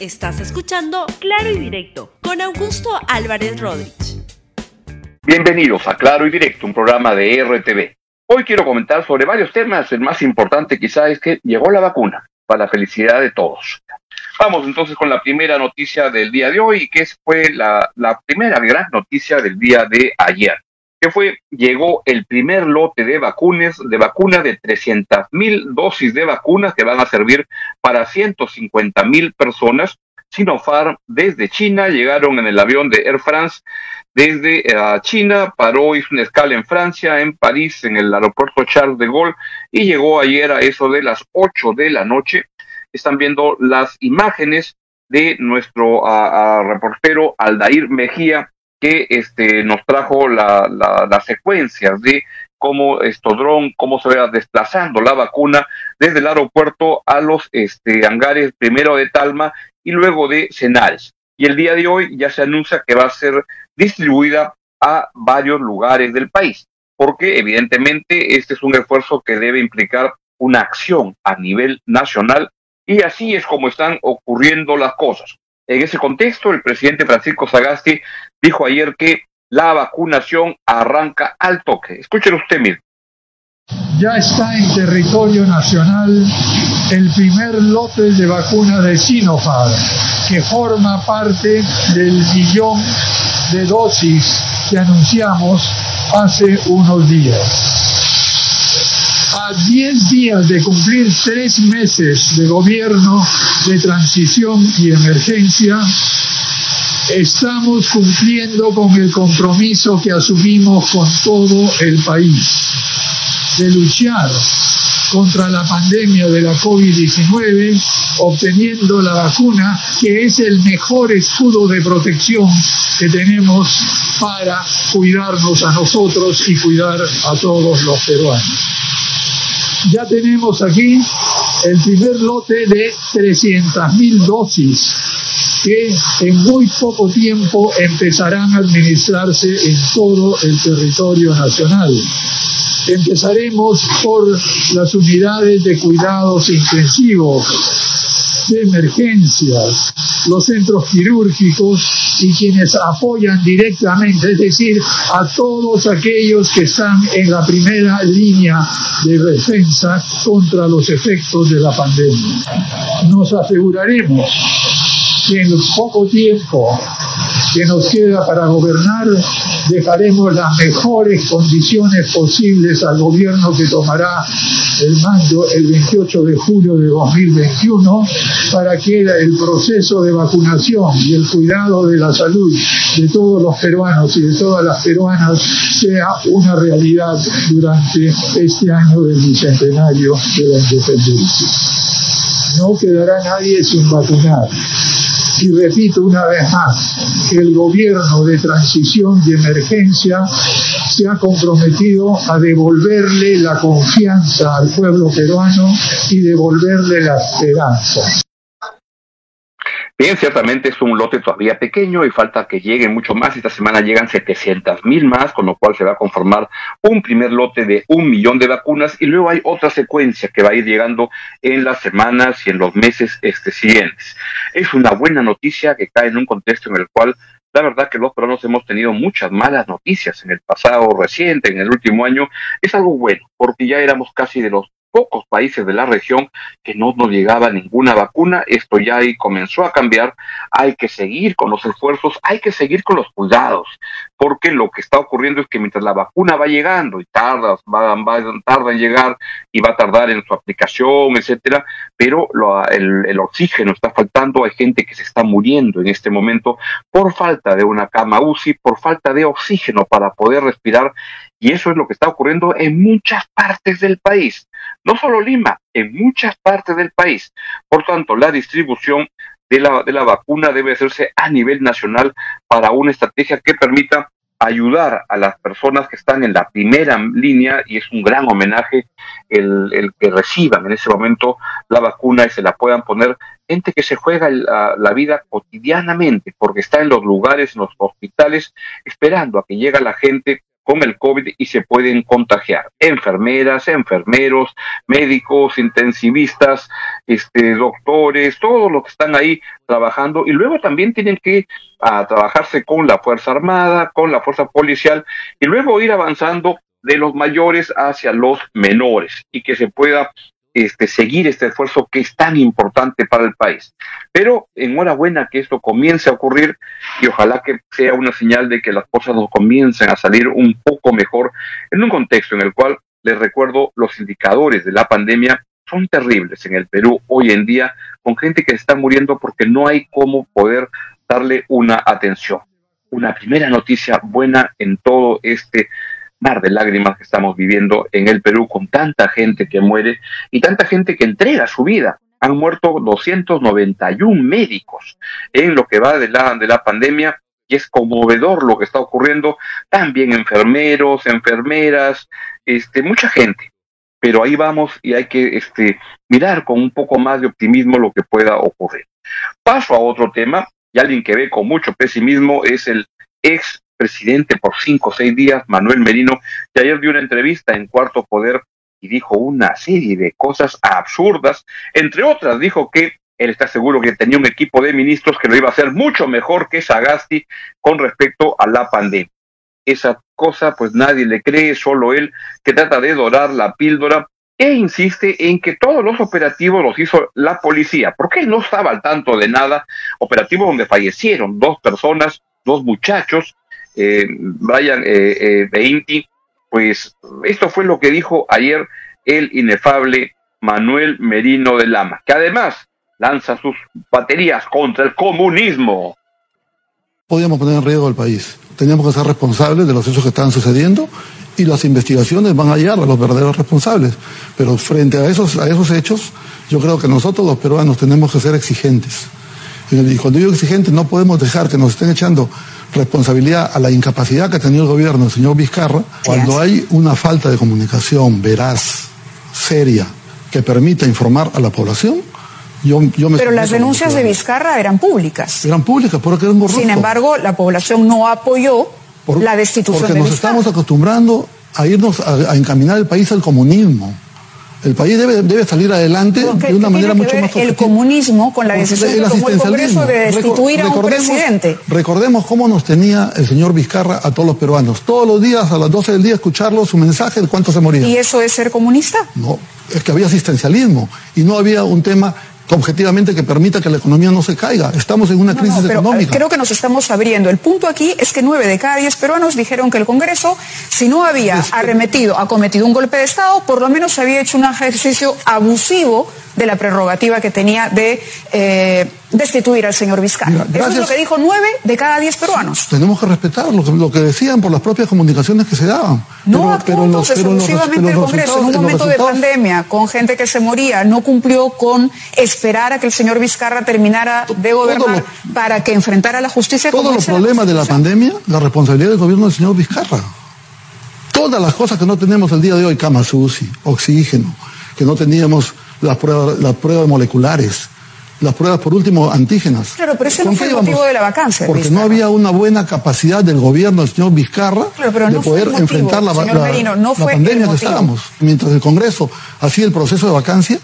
Estás escuchando Claro y Directo con Augusto Álvarez Rodríguez. Bienvenidos a Claro y Directo, un programa de RTV. Hoy quiero comentar sobre varios temas. El más importante quizá es que llegó la vacuna para la felicidad de todos. Vamos entonces con la primera noticia del día de hoy, que fue la, la primera gran noticia del día de ayer que fue, llegó el primer lote de vacunas, de vacuna de 300 mil dosis de vacunas que van a servir para 150 mil personas. Sinopharm desde China, llegaron en el avión de Air France desde eh, China, paró, hizo una escala en Francia, en París, en el aeropuerto Charles de Gaulle, y llegó ayer a eso de las 8 de la noche. Están viendo las imágenes de nuestro reportero Aldair Mejía, que este, nos trajo la, las secuencias de cómo esto dron, cómo se va desplazando la vacuna desde el aeropuerto a los este, hangares primero de Talma y luego de Senares. Y el día de hoy ya se anuncia que va a ser distribuida a varios lugares del país, porque evidentemente este es un esfuerzo que debe implicar una acción a nivel nacional y así es como están ocurriendo las cosas. En ese contexto, el presidente Francisco Sagasti dijo ayer que la vacunación arranca al toque. Escúchelo usted, mire. Ya está en territorio nacional el primer lote de vacuna de Sinopharm, que forma parte del millón de dosis que anunciamos hace unos días. A 10 días de cumplir tres meses de gobierno de transición y emergencia, estamos cumpliendo con el compromiso que asumimos con todo el país de luchar contra la pandemia de la COVID-19, obteniendo la vacuna, que es el mejor escudo de protección que tenemos para cuidarnos a nosotros y cuidar a todos los peruanos. Ya tenemos aquí el primer lote de 300.000 dosis que en muy poco tiempo empezarán a administrarse en todo el territorio nacional. Empezaremos por las unidades de cuidados intensivos, de emergencias, los centros quirúrgicos y quienes apoyan directamente, es decir, a todos aquellos que están en la primera línea de defensa contra los efectos de la pandemia. Nos aseguraremos que en poco tiempo que nos queda para gobernar dejaremos las mejores condiciones posibles al gobierno que tomará el mando el 28 de julio de 2021 para que el proceso de vacunación y el cuidado de la salud de todos los peruanos y de todas las peruanas sea una realidad durante este año del bicentenario de la independencia. No quedará nadie sin vacunar. Y repito una vez más, el gobierno de transición y emergencia se ha comprometido a devolverle la confianza al pueblo peruano y devolverle la esperanza. Bien, ciertamente es un lote todavía pequeño y falta que lleguen mucho más. Esta semana llegan 700 mil más, con lo cual se va a conformar un primer lote de un millón de vacunas y luego hay otra secuencia que va a ir llegando en las semanas y en los meses este, siguientes. Es una buena noticia que cae en un contexto en el cual la verdad que los peruanos hemos tenido muchas malas noticias en el pasado reciente, en el último año. Es algo bueno, porque ya éramos casi de los pocos países de la región que no nos llegaba ninguna vacuna. Esto ya ahí comenzó a cambiar. Hay que seguir con los esfuerzos, hay que seguir con los cuidados, porque lo que está ocurriendo es que mientras la vacuna va llegando y tarda, va, va tarda en llegar y va a tardar en su aplicación, etcétera, pero el, el oxígeno está faltando. Hay gente que se está muriendo en este momento por falta de una cama UCI, por falta de oxígeno para poder respirar y eso es lo que está ocurriendo en muchas partes del país, no solo Lima, en muchas partes del país. Por tanto, la distribución de la, de la vacuna debe hacerse a nivel nacional para una estrategia que permita ayudar a las personas que están en la primera línea y es un gran homenaje el, el que reciban en ese momento la vacuna y se la puedan poner gente que se juega la, la, vida cotidianamente porque está en los lugares, en los hospitales, esperando a que llegue la gente con el COVID y se pueden contagiar. Enfermeras, enfermeros, médicos, intensivistas, este, doctores, todos los que están ahí trabajando y luego también tienen que a, trabajarse con la Fuerza Armada, con la Fuerza Policial y luego ir avanzando de los mayores hacia los menores y que se pueda este, seguir este esfuerzo que es tan importante para el país. Pero enhorabuena que esto comience a ocurrir y ojalá que sea una señal de que las cosas nos comiencen a salir un poco mejor en un contexto en el cual, les recuerdo, los indicadores de la pandemia son terribles en el Perú hoy en día, con gente que está muriendo porque no hay cómo poder darle una atención. Una primera noticia buena en todo este mar de lágrimas que estamos viviendo en el Perú con tanta gente que muere y tanta gente que entrega su vida. Han muerto 291 médicos en lo que va de la, de la pandemia y es conmovedor lo que está ocurriendo. También enfermeros, enfermeras, este, mucha gente. Pero ahí vamos y hay que este, mirar con un poco más de optimismo lo que pueda ocurrir. Paso a otro tema y alguien que ve con mucho pesimismo es el ex presidente por cinco o seis días, Manuel Merino, que ayer dio una entrevista en Cuarto Poder y dijo una serie de cosas absurdas. Entre otras, dijo que él está seguro que tenía un equipo de ministros que lo iba a hacer mucho mejor que Sagasti con respecto a la pandemia. Esa cosa, pues nadie le cree, solo él, que trata de dorar la píldora e insiste en que todos los operativos los hizo la policía, porque él no estaba al tanto de nada. Operativos donde fallecieron dos personas, dos muchachos, eh, Brian eh, eh, pues esto fue lo que dijo ayer el inefable Manuel Merino de Lama, que además lanza sus baterías contra el comunismo. Podíamos poner en riesgo el país. Teníamos que ser responsables de los hechos que estaban sucediendo y las investigaciones van a llegar a los verdaderos responsables. Pero frente a esos, a esos hechos, yo creo que nosotros los peruanos tenemos que ser exigentes. Y cuando digo exigentes, no podemos dejar que nos estén echando responsabilidad a la incapacidad que ha tenido el gobierno del señor Vizcarra, cuando hay una falta de comunicación veraz, seria, que permita informar a la población, yo, yo Pero las denuncias de Vizcarra eran públicas. Eran públicas, porque eran corruptos. Sin embargo, la población no apoyó la destitución porque de nos estamos acostumbrando a irnos a encaminar el país al comunismo. El país debe, debe salir adelante de una manera mucho más El comunismo con la decisión Congreso de destituir a un presidente. Recordemos cómo nos tenía el señor Vizcarra a todos los peruanos. Todos los días, a las 12 del día, escucharlo, su mensaje de cuánto se moría. ¿Y eso es ser comunista? No, es que había asistencialismo y no había un tema objetivamente que permita que la economía no se caiga. Estamos en una crisis pero económica. Creo que nos estamos abriendo. El punto aquí es que nueve de cada diez peruanos dijeron que el Congreso, si no había arremetido, ha cometido un golpe de Estado, por lo menos había hecho un ejercicio abusivo de la prerrogativa que tenía de eh, destituir al señor Vizcarra. Eso es lo que dijo nueve de cada diez peruanos. Tenemos que respetar lo que, decían por las propias comunicaciones que se daban. No pero, pero exclusivamente el Congreso en un momento de pandemia, con gente que se moría, no cumplió con esperar a que el señor Vizcarra terminara de gobernar para que enfrentara la justicia. Todos los problemas de la pandemia, la responsabilidad del gobierno del señor Vizcarra. Todas las cosas que no tenemos el día de hoy, cama SUSI, oxígeno, que no teníamos las pruebas, las pruebas moleculares, las pruebas por último antígenas. Claro, pero ese no fue el motivo de la vacancia. Porque no había una buena capacidad del gobierno del señor Vizcarra de poder enfrentar la, pandemia que estábamos. Mientras el Congreso hacía el proceso de vacancia,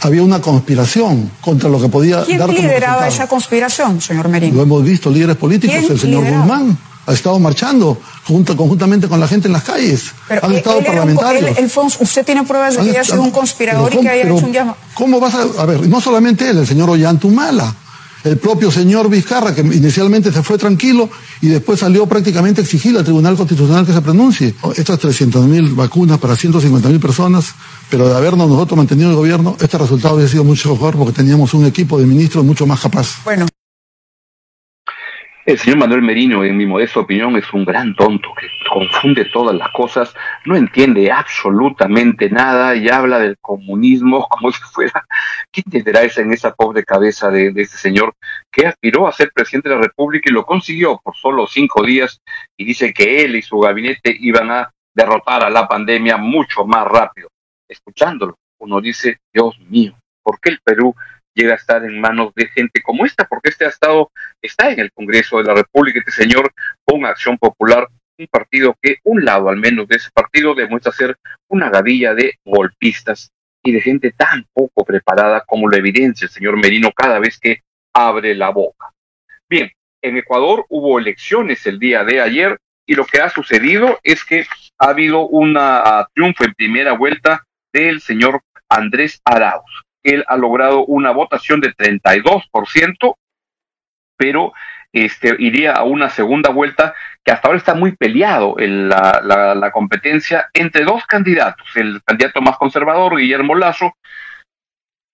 había una conspiración contra lo que podía ¿Quién dar lideraba esa conspiración, señor Merino? Lo hemos visto, líderes políticos, el señor Guzmán ha estado marchando conjuntamente con la gente en las calles. Pero han estado parlamentarios. usted tiene pruebas de que haya sido un conspirador y que haya hecho un llamado. ¿Cómo vas a.? A ver, no solamente él, el señor Ollantumala, el propio señor Vizcarra, que inicialmente se fue tranquilo y después salió prácticamente a exigir al Tribunal Constitucional que se pronuncie. Estas 300.000 vacunas para 150.000 personas, pero de habernos nosotros mantenido el gobierno, este resultado habría sido mucho mejor porque teníamos un equipo de ministros mucho más capaz. Bueno. El señor Manuel Merino, en mi modesta opinión, es un gran tonto que confunde todas las cosas, no entiende absolutamente nada y habla del comunismo como si fuera. ¿Qué entenderá esa en esa pobre cabeza de, de este señor que aspiró a ser presidente de la República y lo consiguió por solo cinco días y dice que él y su gabinete iban a derrotar a la pandemia mucho más rápido? Escuchándolo, uno dice, Dios mío, ¿por qué el Perú llega a estar en manos de gente como esta, porque este ha estado, está en el Congreso de la República, este señor con acción popular un partido que un lado al menos de ese partido demuestra ser una gavilla de golpistas y de gente tan poco preparada como lo evidencia el señor Merino cada vez que abre la boca. Bien, en Ecuador hubo elecciones el día de ayer y lo que ha sucedido es que ha habido un triunfo en primera vuelta del señor Andrés Arauz. Él ha logrado una votación de 32%, pero este, iría a una segunda vuelta que hasta ahora está muy peleado en la, competencia entre dos candidatos, el candidato más conservador, Guillermo Lazo,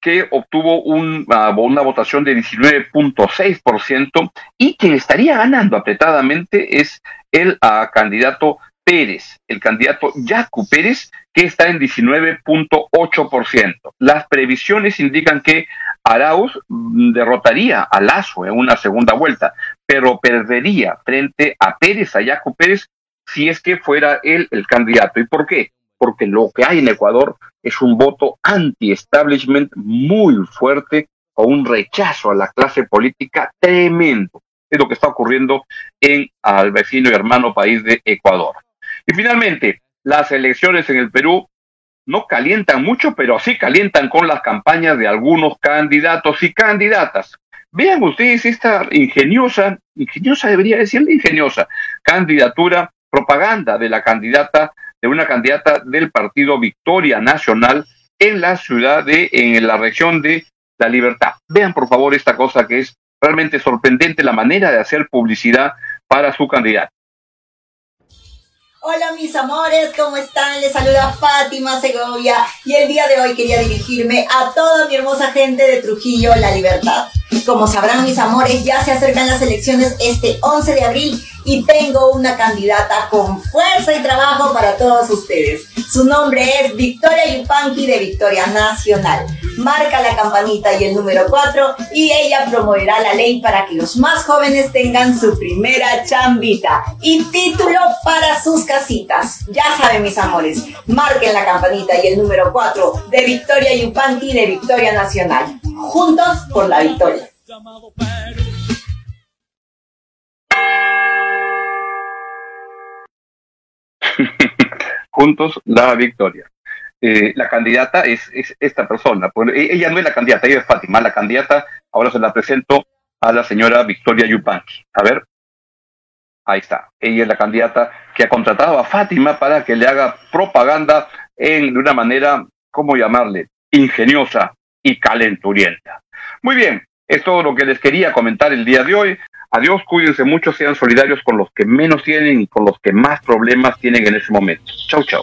que obtuvo uh, una votación de 19.6% y quien estaría ganando apretadamente es el uh, candidato Pérez, el candidato Yacu Pérez, que está en 19.8%. Las previsiones indican que Arauz mm, derrotaría a Lazo en una segunda vuelta, pero perdería frente a Pérez, a Yacu Pérez, si es que fuera él el candidato. ¿Y por qué? Porque lo que hay en Ecuador es un voto anti-establishment muy fuerte o un rechazo a la clase política tremendo. Es lo que está ocurriendo en al vecino y hermano país de Ecuador. Y finalmente, las elecciones en el Perú no calientan mucho, pero sí calientan con las campañas de algunos candidatos y candidatas. Vean ustedes esta ingeniosa, ingeniosa debería decir ingeniosa, candidatura, propaganda de la candidata, de una candidata del partido Victoria Nacional en la ciudad de, en la región de La Libertad. Vean por favor esta cosa que es realmente sorprendente, la manera de hacer publicidad para su candidata. Hola mis amores, ¿cómo están? Les saluda Fátima Segovia y el día de hoy quería dirigirme a toda mi hermosa gente de Trujillo, La Libertad. Como sabrán mis amores, ya se acercan las elecciones este 11 de abril y tengo una candidata con fuerza y trabajo para todos ustedes. Su nombre es Victoria Yupanqui de Victoria Nacional. Marca la campanita y el número 4 y ella promoverá la ley para que los más jóvenes tengan su primera chambita y título para sus casitas. Ya saben mis amores, marquen la campanita y el número 4 de Victoria Yupanqui de Victoria Nacional. Juntos por la victoria. Juntos la victoria. Eh, la candidata es, esta persona. Pues, e, ella no es la candidata, ella es Fátima. La candidata, ahora se la presento a la señora Victoria Yupanqui. A ver. Ahí está. Ella es la candidata que ha contratado a Fátima para que le haga propaganda en, de una manera, ¿cómo llamarle? Ingeniosa y calenturienta. Muy bien, es todo lo que les quería comentar el día de hoy. Adiós, cuídense mucho, sean solidarios con los que menos tienen y con los que más problemas tienen en ese momento. Chau, chau.